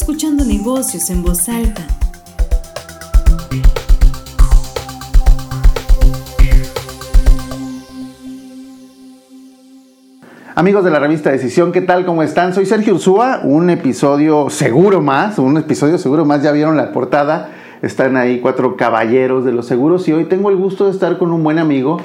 escuchando negocios en voz alta. Amigos de la revista Decisión, ¿qué tal? ¿Cómo están? Soy Sergio Ursúa, un episodio seguro más, un episodio seguro más, ya vieron la portada, están ahí cuatro caballeros de los seguros y hoy tengo el gusto de estar con un buen amigo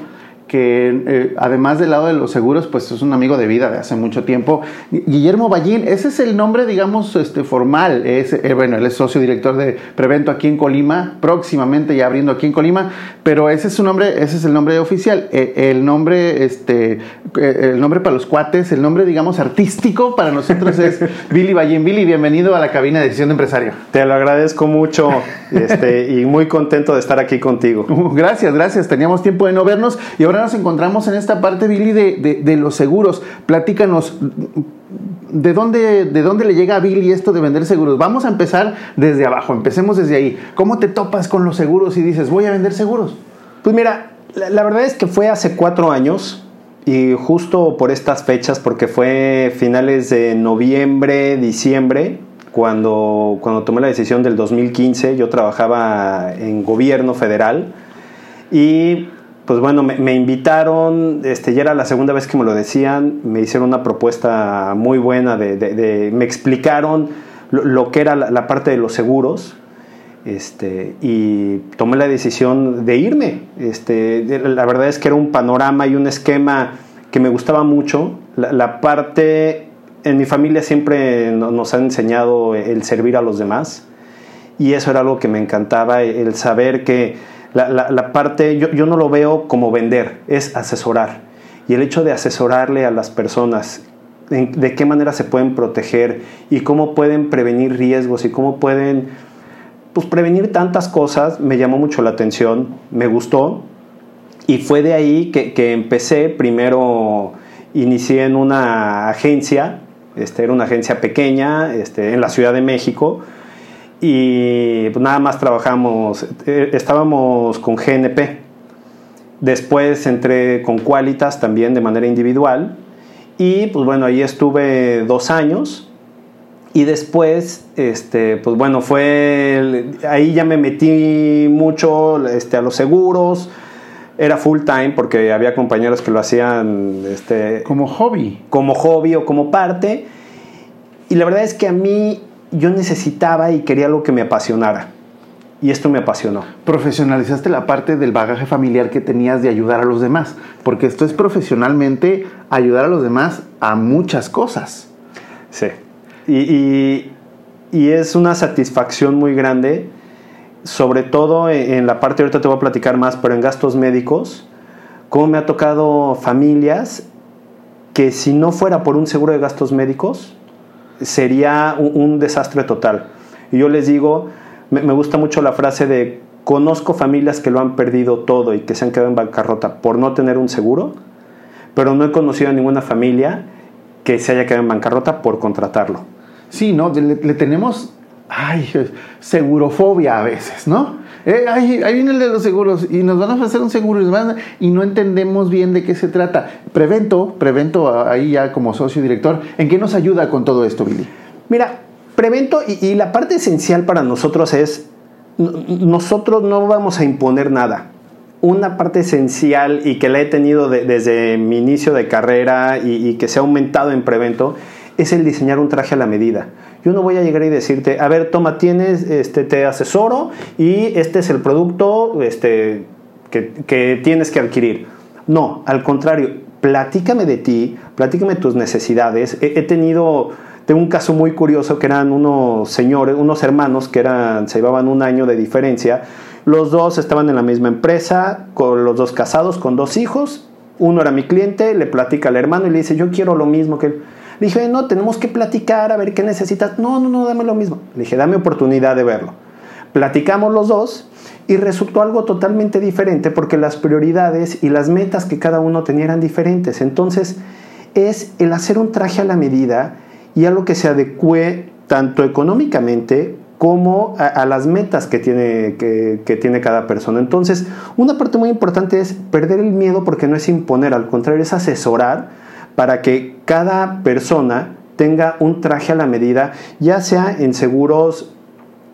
que eh, además del lado de los seguros, pues es un amigo de vida de hace mucho tiempo. Guillermo Ballín, ese es el nombre, digamos, este, formal. Es, eh, bueno, él es socio director de Prevento aquí en Colima, próximamente ya abriendo aquí en Colima, pero ese es su nombre, ese es el nombre oficial. Eh, el nombre, este, el nombre para los cuates, el nombre, digamos, artístico para nosotros es Billy Ballín. Billy, bienvenido a la cabina de decisión de empresario. Te lo agradezco mucho este, y muy contento de estar aquí contigo. Gracias, gracias. Teníamos tiempo de no vernos y ahora nos encontramos en esta parte, Billy, de, los seguros. Platícanos, ¿de dónde, ¿de dónde le llega a Billy esto de vender seguros? Vamos a empezar desde abajo, empecemos desde ahí. ¿Cómo te topas con los seguros y dices, voy a vender seguros? Pues mira, la, verdad es que fue hace cuatro años y justo por estas fechas, porque fue finales de noviembre, diciembre, cuando, cuando tomé la decisión del 2015, yo trabajaba en gobierno federal y pues bueno, me, invitaron, este, ya era la segunda vez que me lo decían, me hicieron una propuesta muy buena, de, me explicaron lo, que era la, parte de los seguros, este, y tomé la decisión de irme. Este, la verdad es que era un panorama y un esquema que me gustaba mucho. La, parte, en mi familia siempre nos han enseñado el servir a los demás, y eso era algo que me encantaba, el saber que la, parte, yo, no lo veo como vender, es asesorar. Y el hecho de asesorarle a las personas de qué manera se pueden proteger y cómo pueden prevenir riesgos y cómo pueden pues, prevenir tantas cosas, me llamó mucho la atención, me gustó. Y fue de ahí que, empecé, primero inicié en una agencia, este, era una agencia pequeña este, en la Ciudad de México, y pues nada más trabajamos, eh, estábamos con GNP. Después entré con Qualitas también de manera individual y pues bueno, ahí estuve dos años y después, este, pues bueno, fue, ahí ya me metí mucho este, a los seguros, era full time porque había compañeros que lo hacían este, como hobby. Como hobby o como parte. Y la verdad es que a mí yo necesitaba y quería algo que me apasionara. Y esto me apasionó. Profesionalizaste la parte del bagaje familiar que tenías de ayudar a los demás, porque esto es profesionalmente ayudar a los demás a muchas cosas. Sí. Y, es una satisfacción muy grande, sobre todo en la parte, ahorita te voy a platicar más, pero en gastos médicos, cómo me ha tocado familias que si no fuera por un seguro de gastos médicos, sería un, desastre total. Y yo les digo, me, gusta mucho la frase de conozco familias que lo han perdido todo y que se han quedado en bancarrota por no tener un seguro, pero no he conocido a ninguna familia que se haya quedado en bancarrota por contratarlo. Sí, ¿no? Le, tenemos, ay, segurofobia a veces, ¿no? Eh, ahí, viene el de los seguros y nos van a ofrecer un seguro y, no entendemos bien de qué se trata. Prevento, Prevento ahí ya como socio director, ¿en qué nos ayuda con todo esto, Billy? Mira, Prevento y, la parte esencial para nosotros es, nosotros no vamos a imponer nada. Una parte esencial y que la he tenido desde mi inicio de carrera y que se ha aumentado en Prevento es el diseñar un traje a la medida. Yo no voy a llegar y decirte, a ver, toma, tienes, este, te asesoro y este es el producto este, que, tienes que adquirir. No, al contrario, platícame de ti, platícame tus necesidades. He, tenido, tengo un caso muy curioso que eran unos señores, unos hermanos que eran, se llevaban un año de diferencia. Los dos estaban en la misma empresa, con los dos casados, con dos hijos. Uno era mi cliente, le platica al hermano y le dice, yo quiero lo mismo que él. Le dije, no, tenemos que platicar, a ver qué necesitas. No, no, no, dame lo mismo. Le dije, dame oportunidad de verlo. Platicamos los dos y resultó algo totalmente diferente porque las prioridades y las metas que cada uno tenía eran diferentes. Entonces, es el hacer un traje a la medida y algo que se adecue tanto económicamente como a, las metas que tiene, que, que, tiene cada persona. Entonces, una parte muy importante es perder el miedo porque no es imponer, al contrario, es asesorar para que cada persona tenga un traje a la medida, ya sea en seguros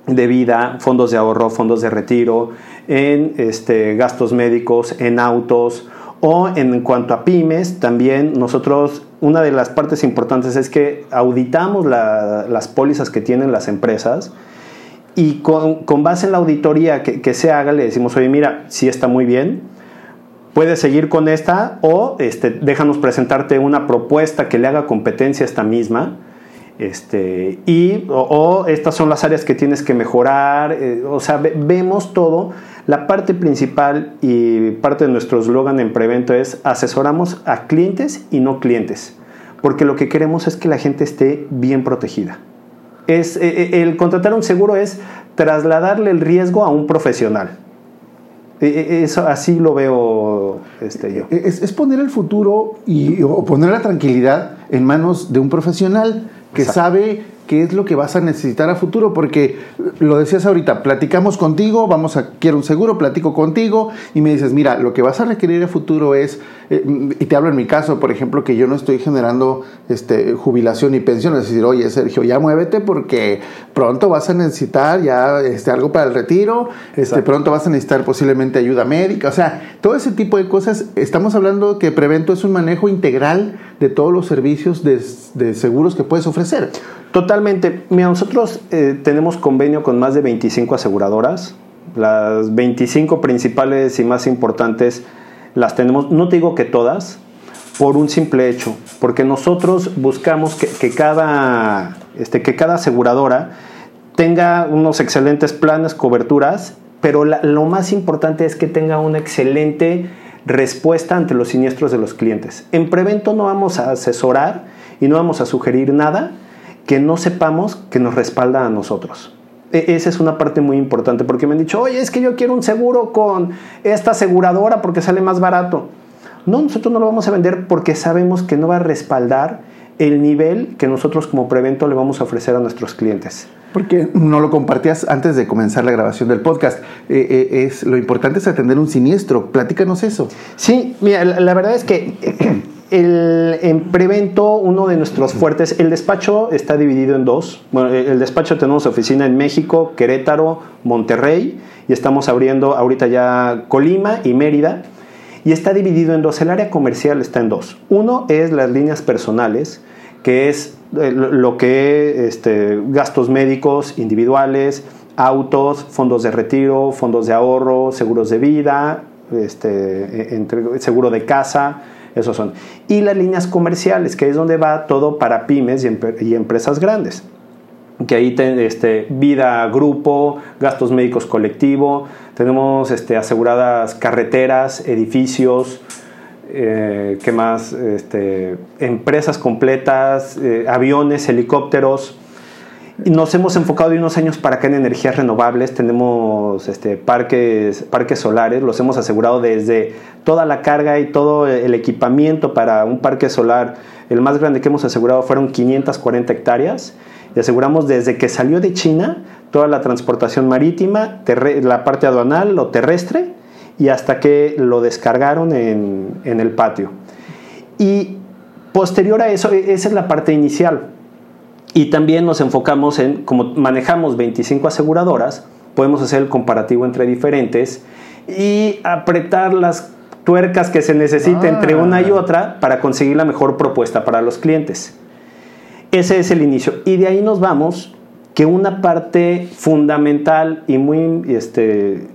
de vida, fondos de ahorro, fondos de retiro, en este, gastos médicos, en autos o en cuanto a pymes, también nosotros, una de las partes importantes es que auditamos las pólizas que tienen las empresas y con, base en la auditoría que, se haga le decimos, oye, mira, si está muy bien, puedes seguir con esta o este, déjanos presentarte una propuesta que le haga competencia a esta misma este, y, o, estas son las áreas que tienes que mejorar, eh, o sea, vemos todo. La parte principal y parte de nuestro eslogan en Prevento es asesoramos a clientes y no clientes, porque lo que queremos es que la gente esté bien protegida. Es, eh, eh, el contratar un seguro es trasladarle el riesgo a un profesional. Eso así lo veo este, yo. Es, poner el futuro y, o poner la tranquilidad en manos de un profesional que sabe qué es lo que vas a necesitar a futuro, porque lo decías ahorita, platicamos contigo, vamos a, quiero un seguro, platico contigo y me dices, mira, lo que vas a requerir a futuro es, eh, y te hablo en mi caso, por ejemplo, que yo no estoy generando este, jubilación y pensión, es decir, oye, Sergio, ya muévete porque pronto vas a necesitar ya este, algo para el retiro, este, pronto vas a necesitar posiblemente ayuda médica, o sea, todo ese tipo de cosas, estamos hablando que Prevento es un manejo integral de todos los servicios de, de seguros que puedes ofrecer. Totalmente. Mira, nosotros eh, tenemos convenio con más de 25 aseguradoras. Las 25 principales y más importantes las tenemos, no te digo que todas, por un simple hecho, porque nosotros buscamos que, cada, este, que cada aseguradora tenga unos excelentes planes, coberturas, pero lo más importante es que tenga una excelente respuesta ante los siniestros de los clientes. En Prevento no vamos a asesorar y no vamos a sugerir nada que no sepamos que nos respalda a nosotros. E, esa es una parte muy importante porque me han dicho, oye, es que yo quiero un seguro con esta aseguradora porque sale más barato. No, nosotros no lo vamos a vender porque sabemos que no va a respaldar el nivel que nosotros como Prevento le vamos a ofrecer a nuestros clientes. Porque no lo compartías antes de comenzar la grabación del podcast. Eh, eh, es, lo importante es atender un siniestro. Platícanos eso. Sí, mira, la verdad es que el, en Prevento, uno de nuestros fuertes, el despacho está dividido en dos. Bueno, el despacho tenemos oficina en México, Querétaro, Monterrey, y estamos abriendo ahorita ya Colima y Mérida. Y está dividido en dos. El área comercial está en dos. Uno es las líneas personales, que es eh, lo que este, gastos médicos individuales, autos, fondos de retiro, fondos de ahorro, seguros de vida, este, entre, seguro de casa esos son. Y las líneas comerciales, que es donde va todo para pymes y, empresas grandes. Que ahí tenemos este, vida grupo, gastos médicos colectivo, tenemos este, aseguradas carreteras, edificios, eh, ¿qué más? Este, empresas completas, eh, aviones, helicópteros, nos hemos enfocado de unos años para acá en energías renovables. Tenemos este, parques, parques solares, los hemos asegurado desde toda la carga y todo el equipamiento para un parque solar. El más grande que hemos asegurado fueron 540 hectáreas. Y aseguramos desde que salió de China toda la transportación marítima, la parte aduanal, lo terrestre, y hasta que lo descargaron en, en el patio. Y posterior a eso, esa es la parte inicial y también nos enfocamos en, como manejamos 25 aseguradoras, podemos hacer el comparativo entre diferentes y apretar las tuercas que se necesita entre una y ah. otra para conseguir la mejor propuesta para los clientes. Ese es el inicio. Y de ahí nos vamos que una parte fundamental y muy este,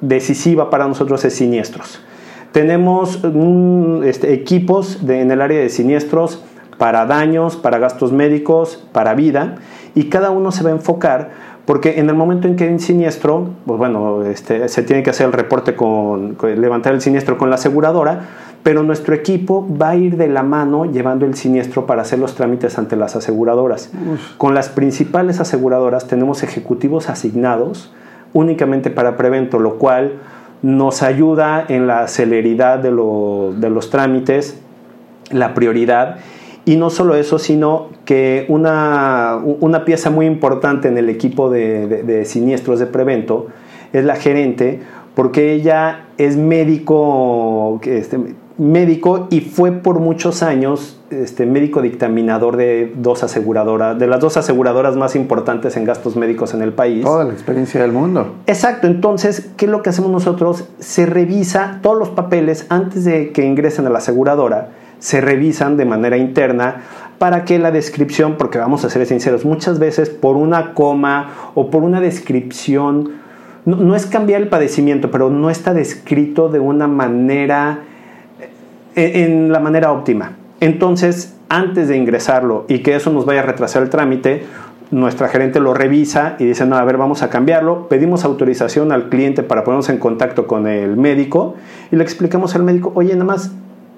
decisiva para nosotros es siniestros. Tenemos este, equipos en el área de siniestros para daños, para gastos médicos, para vida, y cada uno se va a enfocar porque en el momento en que hay un siniestro, pues bueno, este, se tiene que hacer el reporte con, levantar el siniestro con la aseguradora, pero nuestro equipo va a ir de la mano llevando el siniestro para hacer los trámites ante las aseguradoras. Con las principales aseguradoras tenemos ejecutivos asignados únicamente para Prevento, lo cual nos ayuda en la celeridad de, de los trámites, la prioridad y no solo eso, sino que una, una pieza muy importante en el equipo de, de, siniestros de Prevento es la gerente, porque ella es médico, este, médico y fue por muchos años este, médico dictaminador de dos aseguradoras, de las dos aseguradoras más importantes en gastos médicos en el país. Toda la experiencia del mundo. Exacto, entonces, ¿qué es lo que hacemos nosotros? Se revisa todos los papeles antes de que ingresen a la aseguradora, se revisan de manera interna para que la descripción, porque vamos a ser sinceros, muchas veces por una coma o por una descripción, no, es cambiar el padecimiento, pero no está descrito de una manera en la manera óptima. Entonces, antes de ingresarlo y que eso nos vaya a retrasar el trámite, nuestra gerente lo revisa y dice, no, a ver, vamos a cambiarlo. Pedimos autorización al cliente para ponernos en contacto con el médico y le explicamos al médico, oye, nada más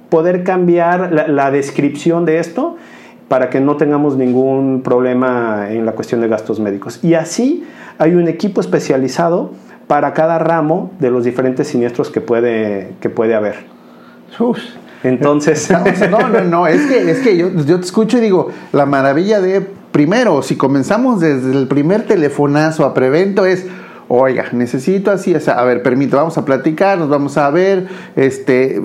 poder cambiar la, la descripción de esto para que no tengamos ningún problema en la cuestión de gastos médicos. Y así hay un equipo especializado para cada ramo de los diferentes siniestros que puede, que puede haber. Uf. Entonces. No, no, no, es que, es que yo, yo te escucho y digo, la maravilla de, primero, si comenzamos desde el primer telefonazo a prevento es, oiga, necesito así, o sea, a ver, permito, vamos a platicar, nos vamos a ver, este,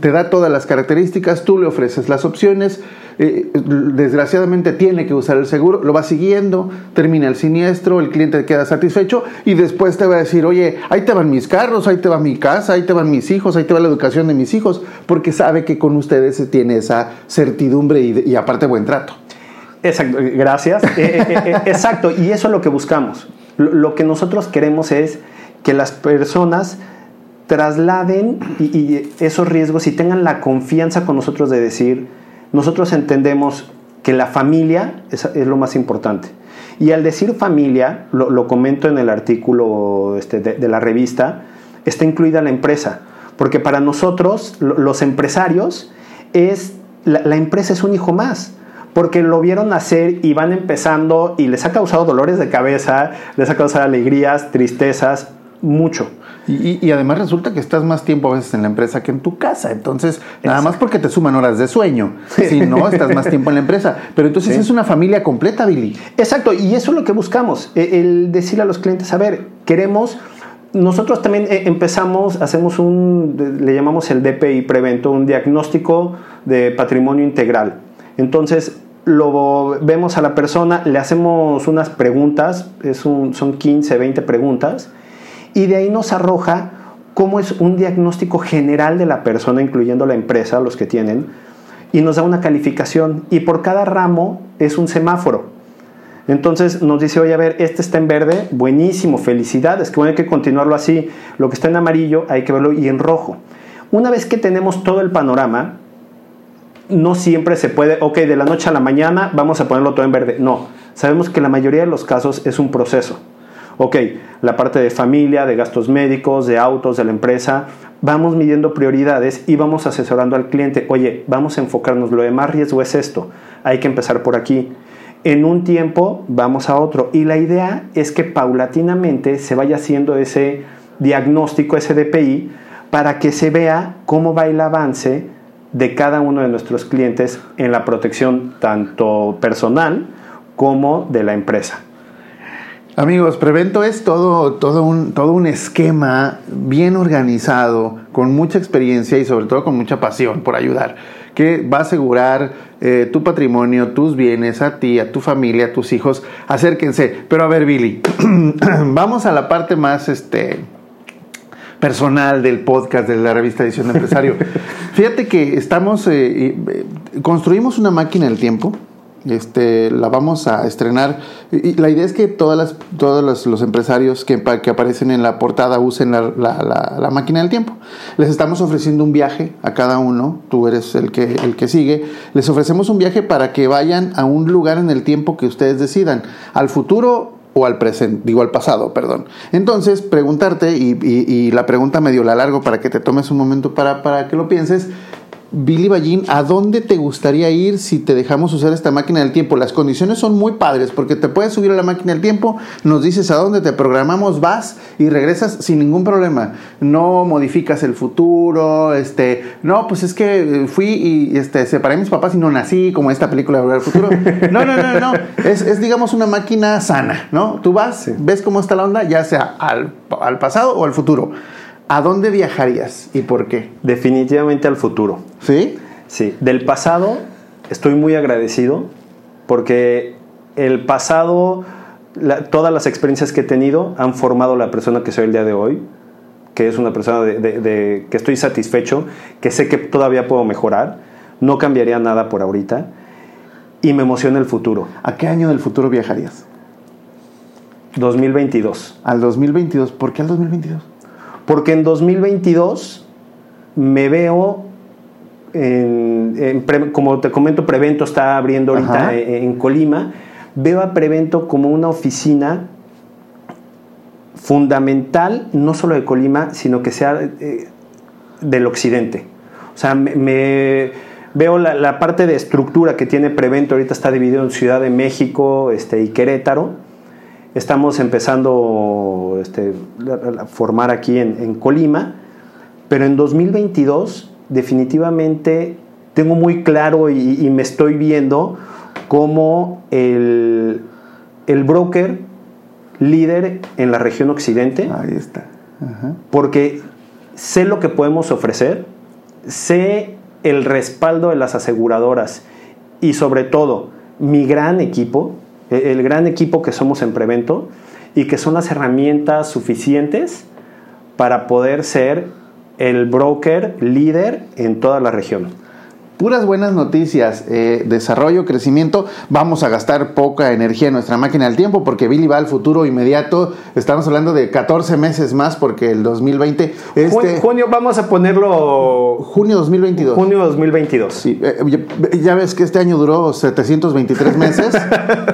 te da todas las características, tú le ofreces las opciones, eh, desgraciadamente tiene que usar el seguro, lo va siguiendo, termina el siniestro, el cliente queda satisfecho y después te va a decir, oye, ahí te van mis carros, ahí te va mi casa, ahí te van mis hijos, ahí te va la educación de mis hijos, porque sabe que con ustedes se tiene esa certidumbre y, aparte buen trato. Exacto, gracias. eh, eh, exacto, y eso es lo que buscamos. Lo, que nosotros queremos es que las personas trasladen y, y esos riesgos y tengan la confianza con nosotros de decir, nosotros entendemos que la familia es, es, lo más importante. Y al decir familia, lo, lo comento en el artículo este, de, de, la revista, está incluida la empresa. Porque para nosotros, los empresarios, es, la, la empresa es un hijo más porque lo vieron nacer y van empezando y les ha causado dolores de cabeza, les ha causado alegrías, tristezas, mucho. Y, y, además resulta que estás más tiempo a veces en la empresa que en tu casa. Entonces, nada más porque te suman horas de sueño. Si no, estás más tiempo en la empresa. Pero entonces sí. es una familia completa, Billy. Exacto. Y eso es lo que buscamos. E, El decirle a los clientes, a ver, queremos... Nosotros también eh, empezamos, hacemos un, le llamamos el DPI Prevento, un diagnóstico de patrimonio integral. Entonces, lo vemos a la persona, le hacemos unas preguntas, es un, son 15, 20 preguntas, y de ahí nos arroja cómo es un diagnóstico general de la persona, incluyendo la empresa, los que tienen, y nos da una calificación. Y por cada ramo es un semáforo. Entonces nos dice, oye, a ver, este está en verde, buenísimo, felicidades, que bueno, hay que continuarlo así. Lo que está en amarillo hay que verlo y en rojo. Una vez que tenemos todo el panorama, no siempre se puede, ok, de la noche a la mañana vamos a ponerlo todo en verde. No, sabemos que la mayoría de los casos es un proceso. Ok, la parte de familia, de gastos médicos, de autos, de la empresa, vamos midiendo prioridades y vamos asesorando al cliente. Oye, vamos a enfocarnos, lo de más riesgo es esto, hay que empezar por aquí. En un tiempo vamos a otro y la idea es que paulatinamente se vaya haciendo ese diagnóstico, ese DPI, para que se vea cómo va el avance de cada uno de nuestros clientes en la protección tanto personal como de la empresa. Amigos, Prevento es todo, todo, un, todo un esquema bien organizado, con mucha experiencia y sobre todo con mucha pasión por ayudar, que va a asegurar eh, tu patrimonio, tus bienes, a ti, a tu familia, a tus hijos. Acérquense. Pero a ver, Billy, vamos a la parte más este, personal del podcast de la revista Edición de Empresario. Fíjate que estamos, eh, eh, construimos una máquina del tiempo este, la vamos a estrenar. Y la idea es que todas las, todos los, los empresarios que, que, aparecen en la portada usen la, la, la, máquina del tiempo. Les estamos ofreciendo un viaje a cada uno, tú eres el que, el que sigue. Les ofrecemos un viaje para que vayan a un lugar en el tiempo que ustedes decidan, al futuro o al presente, digo al pasado, perdón. Entonces, preguntarte, y, y, y la pregunta medio la largo para que te tomes un momento para, para que lo pienses. Billy Ballín, ¿a dónde te gustaría ir si te dejamos usar esta máquina del tiempo? Las condiciones son muy padres porque te puedes subir a la máquina del tiempo, nos dices a dónde te programamos, vas y regresas sin ningún problema. No modificas el futuro, este, no, pues es que fui y este, separé a mis papás y no nací, como esta película de al Futuro. No, no, no, no. Es, es digamos una máquina sana, ¿no? Tú vas, ves cómo está la onda, ya sea al, al pasado o al futuro ¿a dónde viajarías y por qué? Definitivamente al futuro. ¿Sí? Sí, del pasado estoy muy agradecido porque el pasado, la- todas las experiencias que he tenido han formado la persona que soy el día de hoy, que es una persona de, de- de- que estoy satisfecho, que sé que todavía puedo mejorar, no cambiaría nada por ahorita y me emociona el futuro. ¿A qué año del futuro viajarías? 2022. Al 2022. ¿Por qué al 2022? Porque en 2022 me veo, en, en pre- como te comento, Prevento está abriendo ahorita Ajá. en, en Colima. Veo a Prevento como una oficina fundamental, no solo de Colima, sino que sea eh, del occidente. O sea, me, me veo la, la parte de estructura que tiene Prevento, ahorita está dividido en Ciudad de México este, y Querétaro. Estamos empezando este, a- formar aquí en, en Colima, pero en 2022 definitivamente tengo muy claro y, y me estoy viendo como el, el broker líder en la región occidente Ahí está. Ajá. porque sé lo que podemos ofrecer, sé el respaldo de las aseguradoras y sobre todo mi gran equipo, el gran equipo que somos en Prevento y que son las herramientas suficientes para poder ser el broker líder en toda la región. Puras buenas noticias, eh, desarrollo, crecimiento. Vamos a gastar poca energía en nuestra máquina del tiempo porque Billy va al futuro inmediato. Estamos hablando de 14 meses más porque el 2020, este, Ju- Junio, vamos a ponerlo junio 2022. junio 2022. Sí, eh, ya, ves que este año duró 723 meses,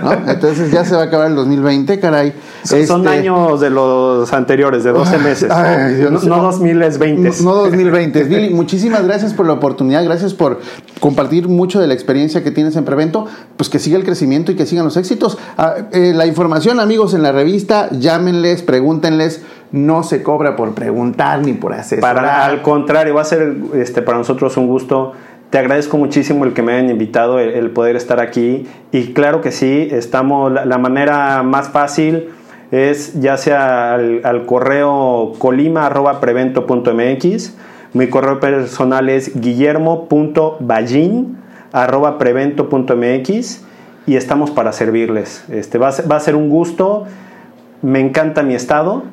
¿no? Entonces ya se va a acabar el 2020, caray. Son- Son Este, años de los anteriores, de 12 meses. Ay, no, mío. no 2020. No 2020. Billy, muchísimas gracias por la oportunidad, gracias por compartir mucho de la experiencia que tienes en Prevento, pues que siga el crecimiento y que sigan los éxitos. Ah, eh, la información, amigos, en la revista, llámenles, pregúntenles, no se cobra por preguntar ni por hacer. Para, al contrario, va a ser este, para nosotros un gusto. Te agradezco muchísimo el que me hayan invitado, el, poder estar aquí. Y claro que sí, estamos, la, la manera más fácil es ya sea al, al correo colima.prevento.mx. Mi correo personal es guillermo.ballin.prevento.mx y estamos para servirles. Este, va, a ser, va a ser un gusto. Me encanta mi estado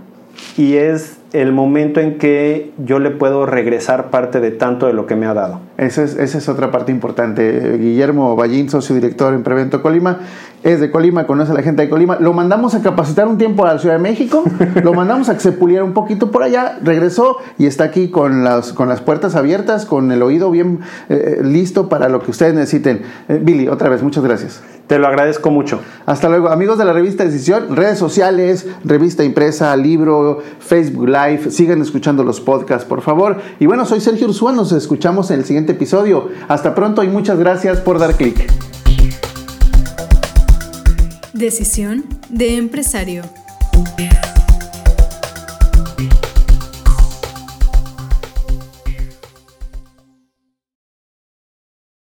y es el momento en que yo le puedo regresar parte de tanto de lo que me ha dado. Esa es, esa es otra parte importante. Guillermo Ballín, socio director en Prevento Colima, es de Colima, conoce a la gente de Colima. Lo mandamos a capacitar un tiempo a la Ciudad de México, lo mandamos a que se puliera un poquito por allá, regresó y está aquí con las, con las puertas abiertas, con el oído bien eh, listo para lo que ustedes necesiten. Eh, Billy, otra vez, muchas gracias. Te lo agradezco mucho. Hasta luego, amigos de la revista Decisión, redes sociales, revista impresa, libro, Facebook Live, sigan escuchando los podcasts, por favor. Y bueno, soy Sergio Ursúa, nos escuchamos en el siguiente episodio. Hasta pronto y muchas gracias por dar clic. Decisión de empresario.